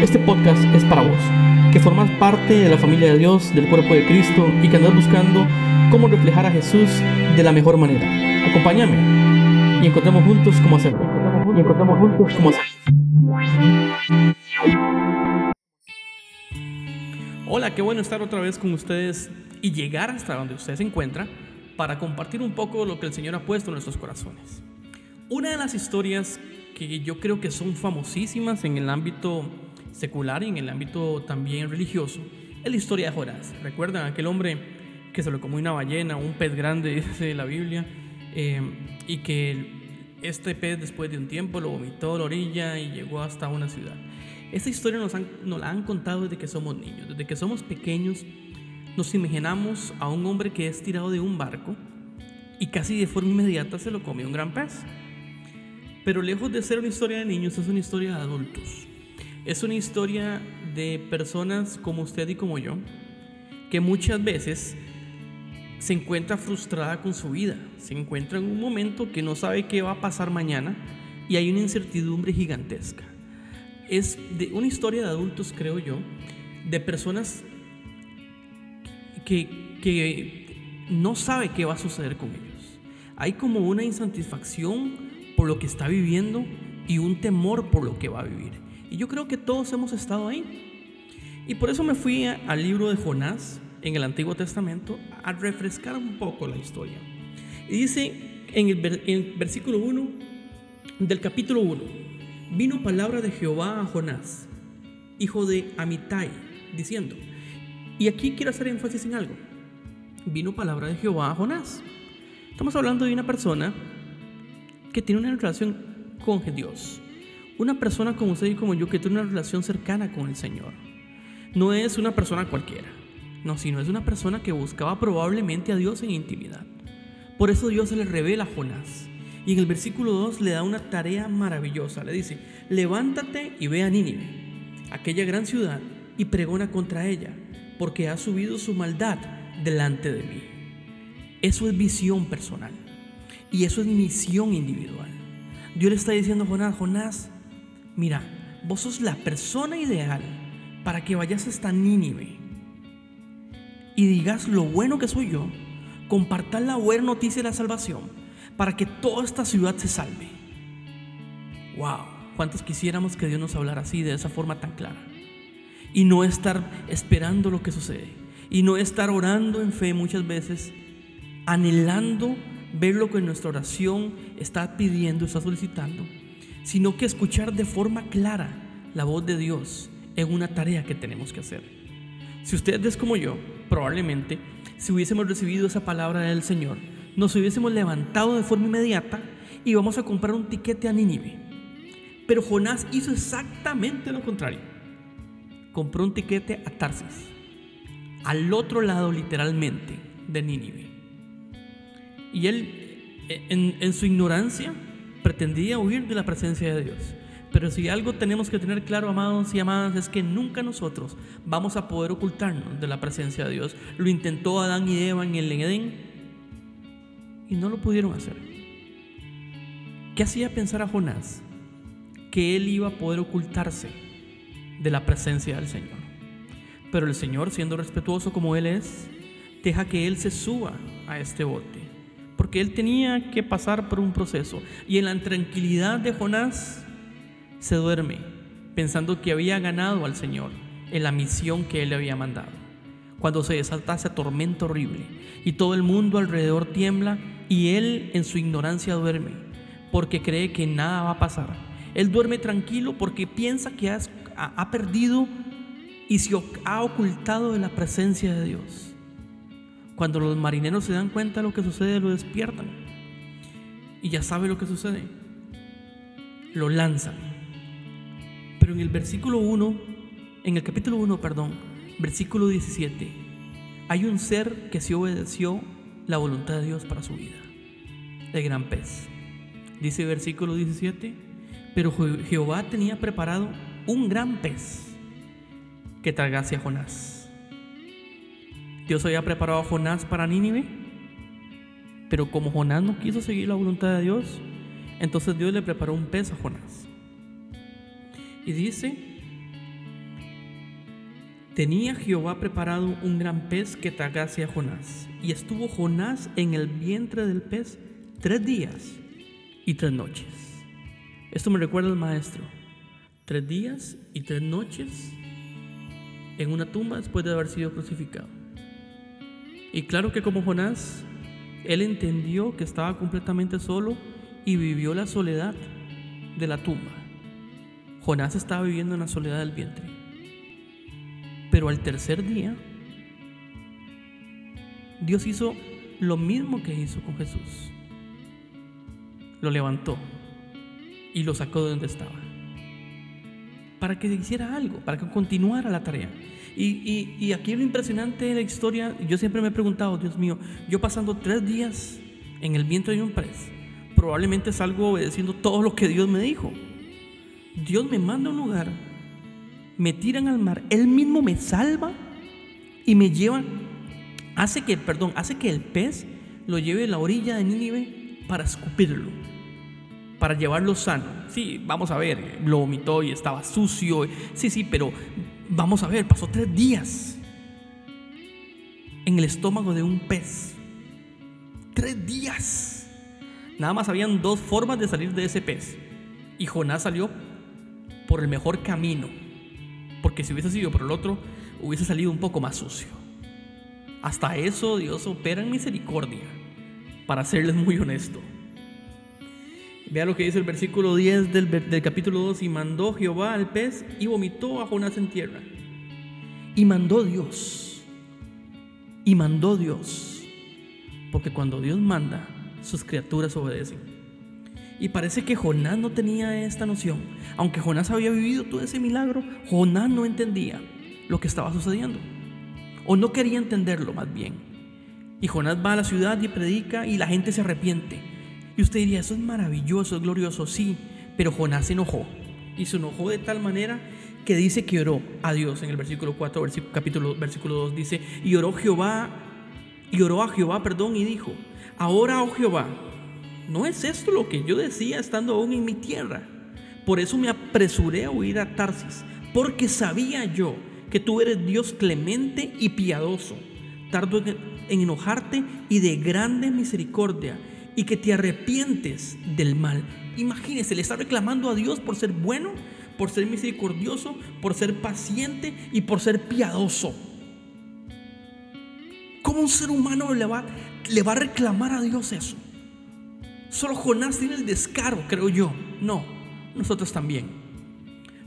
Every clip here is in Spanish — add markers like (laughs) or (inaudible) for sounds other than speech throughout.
Este podcast es para vos, que formas parte de la familia de Dios, del cuerpo de Cristo y que andas buscando cómo reflejar a Jesús de la mejor manera. Acompáñame y encontremos juntos cómo hacerlo. Y encontremos juntos cómo hacerlo. Hola, qué bueno estar otra vez con ustedes y llegar hasta donde usted se encuentra para compartir un poco lo que el Señor ha puesto en nuestros corazones. Una de las historias que yo creo que son famosísimas en el ámbito secular y en el ámbito también religioso es la historia de Jonás. ¿Recuerdan aquel hombre que se lo comió una ballena, un pez grande, (laughs) dice la Biblia, eh, y que este pez después de un tiempo lo vomitó a la orilla y llegó hasta una ciudad? Esta historia nos, nos la han contado desde que somos niños, desde que somos pequeños. Nos imaginamos a un hombre que es tirado de un barco y casi de forma inmediata se lo comió un gran pez. Pero lejos de ser una historia de niños, es una historia de adultos. Es una historia de personas como usted y como yo, que muchas veces se encuentra frustrada con su vida, se encuentra en un momento que no sabe qué va a pasar mañana y hay una incertidumbre gigantesca. Es de una historia de adultos, creo yo, de personas que, que no sabe qué va a suceder con ellos. Hay como una insatisfacción por lo que está viviendo y un temor por lo que va a vivir. Y yo creo que todos hemos estado ahí. Y por eso me fui al libro de Jonás en el Antiguo Testamento a refrescar un poco la historia. Y dice en el, versículo 1 del capítulo 1, vino palabra de Jehová a Jonás, hijo de Amitai, diciendo, y aquí quiero hacer énfasis en algo, vino palabra de Jehová a Jonás. Estamos hablando de una persona que tiene una relación con Dios. Una persona como usted y como yo que tiene una relación cercana con el Señor. No es una persona cualquiera, no, sino es una persona que buscaba probablemente a Dios en intimidad. Por eso Dios se le revela a Jonás. Y en el versículo 2 le da una tarea maravillosa. Le dice, levántate y ve a Nínive, aquella gran ciudad, y pregona contra ella, porque ha subido su maldad delante de mí. Eso es visión personal. Y eso es misión individual. Dios le está diciendo a Jonás, Jonás, mira, vos sos la persona ideal para que vayas hasta Nínive y digas lo bueno que soy yo, compartas la buena noticia de la salvación para que toda esta ciudad se salve. Wow, cuántos quisiéramos que Dios nos hablara así, de esa forma tan clara. Y no estar esperando lo que sucede. Y no estar orando en fe muchas veces, anhelando ver lo que nuestra oración está pidiendo, está solicitando, sino que escuchar de forma clara la voz de Dios en una tarea que tenemos que hacer. Si usted es como yo, probablemente, si hubiésemos recibido esa palabra del Señor, nos hubiésemos levantado de forma inmediata y vamos a comprar un tiquete a Nínive. Pero Jonás hizo exactamente lo contrario. Compró un tiquete a Tarsis, al otro lado literalmente de Nínive. Y él, en, su ignorancia, pretendía huir de la presencia de Dios. Pero si algo tenemos que tener claro, amados y amadas, es que nunca nosotros vamos a poder ocultarnos de la presencia de Dios. Lo intentó Adán y Eva en el Edén y no lo pudieron hacer. ¿Qué hacía pensar a Jonás? Que él iba a poder ocultarse de la presencia del Señor. Pero el Señor, siendo respetuoso como Él es, deja que Él se suba a este bote porque él tenía que pasar por un proceso. Y en la tranquilidad de Jonás se duerme, pensando que había ganado al Señor en la misión que él le había mandado. Cuando se desata ese tormento horrible y todo el mundo alrededor tiembla y él en su ignorancia duerme, porque cree que nada va a pasar. Él duerme tranquilo porque piensa que ha perdido y se ha ocultado de la presencia de Dios. Cuando los marineros se dan cuenta de lo que sucede, lo despiertan. Y ya sabe lo que sucede. Lo lanzan. Pero en el versículo 1, en el capítulo 1, perdón, versículo 17, hay un ser que se obedeció la voluntad de Dios para su vida. El gran pez. Dice versículo 17, pero Jehová tenía preparado un gran pez que tragase a Jonás. Dios había preparado a Jonás para Nínive, pero como Jonás no quiso seguir la voluntad de Dios, entonces Dios le preparó un pez a Jonás. Y dice Tenía Jehová preparado un gran pez que tragase a Jonás, y estuvo Jonás en el vientre del pez tres días y tres noches. Esto me recuerda al maestro. Tres días y tres noches en una tumba después de haber sido crucificado. Y claro que como Jonás, él entendió que estaba completamente solo y vivió la soledad de la tumba. Jonás estaba viviendo en la soledad del vientre. Pero al tercer día, Dios hizo lo mismo que hizo con Jesús. Lo levantó y lo sacó de donde estaba. Para que hiciera algo, para que continuara la tarea. Y, aquí lo impresionante de la historia, yo siempre me he preguntado, Dios mío, yo pasando tres días en el vientre de un pez, probablemente salgo obedeciendo todo lo que Dios me dijo. Dios me manda a un lugar, me tiran al mar, Él mismo me salva y me lleva, hace que, perdón, hace que el pez lo lleve a la orilla de Nínive para escupirlo, para llevarlo sano. Sí, vamos a ver, lo vomitó y estaba sucio. Sí, sí, pero vamos a ver, pasó tres días en el estómago de un pez. Tres días. Nada más habían dos formas de salir de ese pez. Y Jonás salió por el mejor camino. Porque si hubiese sido por el otro, hubiese salido un poco más sucio. Hasta eso Dios opera en misericordia, para serles muy honesto. Vea lo que dice el versículo 10 del, del, capítulo 2. Y mandó Jehová al pez y vomitó a Jonás en tierra. Y mandó Dios. Y mandó Dios. Porque cuando Dios manda, sus criaturas obedecen. Y parece que Jonás no tenía esta noción. Aunque Jonás había vivido todo ese milagro, Jonás no entendía lo que estaba sucediendo. O no quería entenderlo más bien. Y Jonás va a la ciudad y predica y la gente se arrepiente. Y usted diría, eso es maravilloso, es glorioso, sí. Pero Jonás se enojó. Y se enojó de tal manera que dice que oró a Dios. En el versículo 4, versículo, capítulo, versículo 2 dice, y oró Jehová, y oró a Jehová, perdón, y dijo, Ahora, oh Jehová, ¿no es esto lo que yo decía estando aún en mi tierra? Por eso me apresuré a huir a Tarsis, porque sabía yo que tú eres Dios clemente y piadoso, tardo en enojarte y de grande misericordia, y que te arrepientes del mal. Imagínese, le está reclamando a Dios por ser bueno, por ser misericordioso, por ser paciente y por ser piadoso. ¿Cómo un ser humano le va, le va a reclamar a Dios eso? Solo Jonás tiene el descaro, creo yo. No, nosotros también.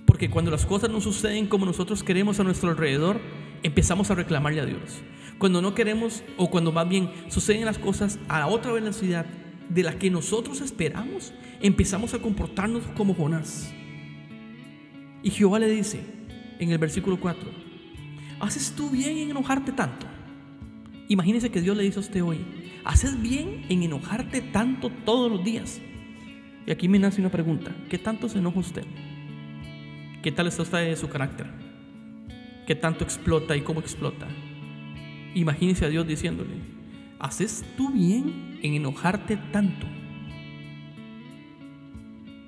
Porque cuando las cosas no suceden como nosotros queremos a nuestro alrededor, empezamos a reclamarle a Dios. Cuando no queremos, o cuando más bien suceden las cosas a otra velocidad de la que nosotros esperamos, empezamos a comportarnos como Jonás. Y Jehová le dice en el versículo 4, ¿haces tú bien en enojarte tanto? Imagínese que Dios le dice a usted hoy, ¿haces bien en enojarte tanto todos los días? Y aquí me nace una pregunta, ¿qué tanto se enoja usted? ¿Qué tal está usted de su carácter? ¿Qué tanto explota y cómo explota? Imagínese a Dios diciéndole, ¿haces tú bien en enojarte tanto?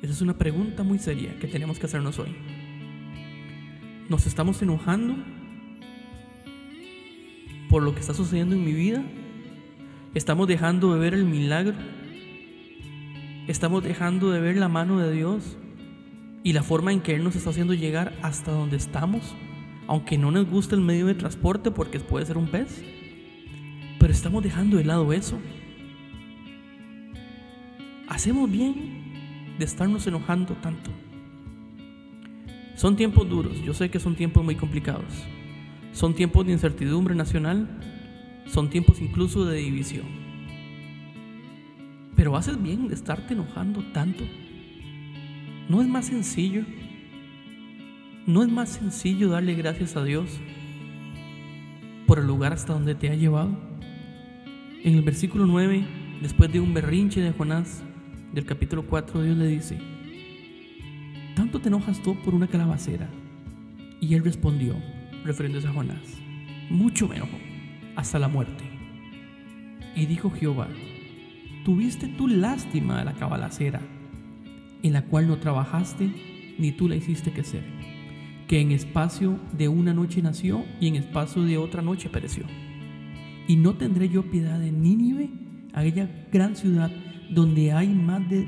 Esa es una pregunta muy seria que tenemos que hacernos hoy. ¿Nos estamos enojando por lo que está sucediendo en mi vida? ¿Estamos dejando de ver el milagro? ¿Estamos dejando de ver la mano de Dios y la forma en que Él nos está haciendo llegar hasta donde estamos? Aunque no nos guste el medio de transporte porque puede ser un pez. Pero estamos dejando de lado eso. Hacemos bien de estarnos enojando tanto. Son tiempos duros, yo sé que son tiempos muy complicados. Son tiempos de incertidumbre nacional, son tiempos incluso de división. Pero haces bien de estarte enojando tanto. ¿No es más sencillo? ¿No es más sencillo darle gracias a Dios por el lugar hasta donde te ha llevado? En el versículo 9, después de un berrinche de Jonás, del capítulo 4, Dios le dice, ¿tanto te enojas tú por una calabacera? Y él respondió, refiriéndose a Jonás, mucho me enojo, hasta la muerte. Y dijo Jehová, tuviste tú lástima de la cabalacera, en la cual no trabajaste, ni tú la hiciste crecer. que en espacio de una noche nació y en espacio de otra noche pereció. Y no tendré yo piedad de Nínive, aquella gran ciudad donde hay más de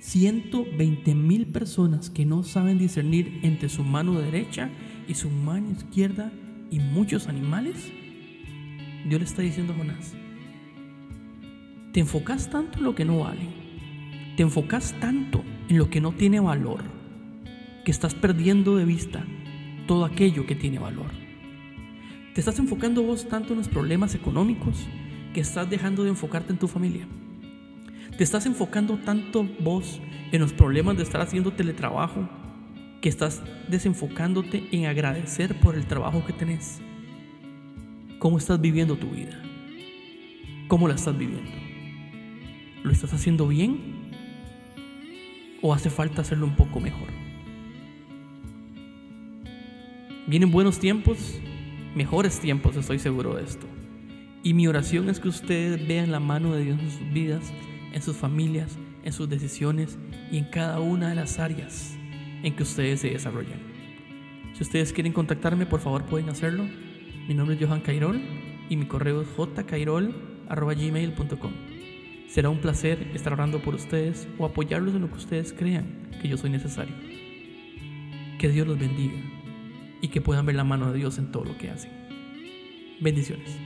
120 mil personas que no saben discernir entre su mano derecha y su mano izquierda y muchos animales. Dios le está diciendo a Jonás, te enfocas tanto en lo que no vale, te enfocas tanto en lo que no tiene valor, que estás perdiendo de vista todo aquello que tiene valor. Te estás enfocando vos tanto en los problemas económicos que estás dejando de enfocarte en tu familia. Te estás enfocando tanto vos en los problemas de estar haciendo teletrabajo que estás desenfocándote en agradecer por el trabajo que tenés. ¿Cómo estás viviendo tu vida? ¿Cómo la estás viviendo? ¿Lo estás haciendo bien? ¿O hace falta hacerlo un poco mejor? Vienen buenos tiempos mejores tiempos, estoy seguro de esto. Y mi oración es que ustedes vean la mano de Dios en sus vidas, en sus familias, en sus decisiones y en cada una de las áreas en que ustedes se desarrollan. Si ustedes quieren contactarme, por favor pueden hacerlo. Mi nombre es Johan Cairol y mi correo es jcairol.gmail.com. Será un placer estar orando por ustedes o apoyarlos en lo que ustedes crean que yo soy necesario. Que Dios los bendiga y que puedan ver la mano de Dios en todo lo que hacen. Bendiciones.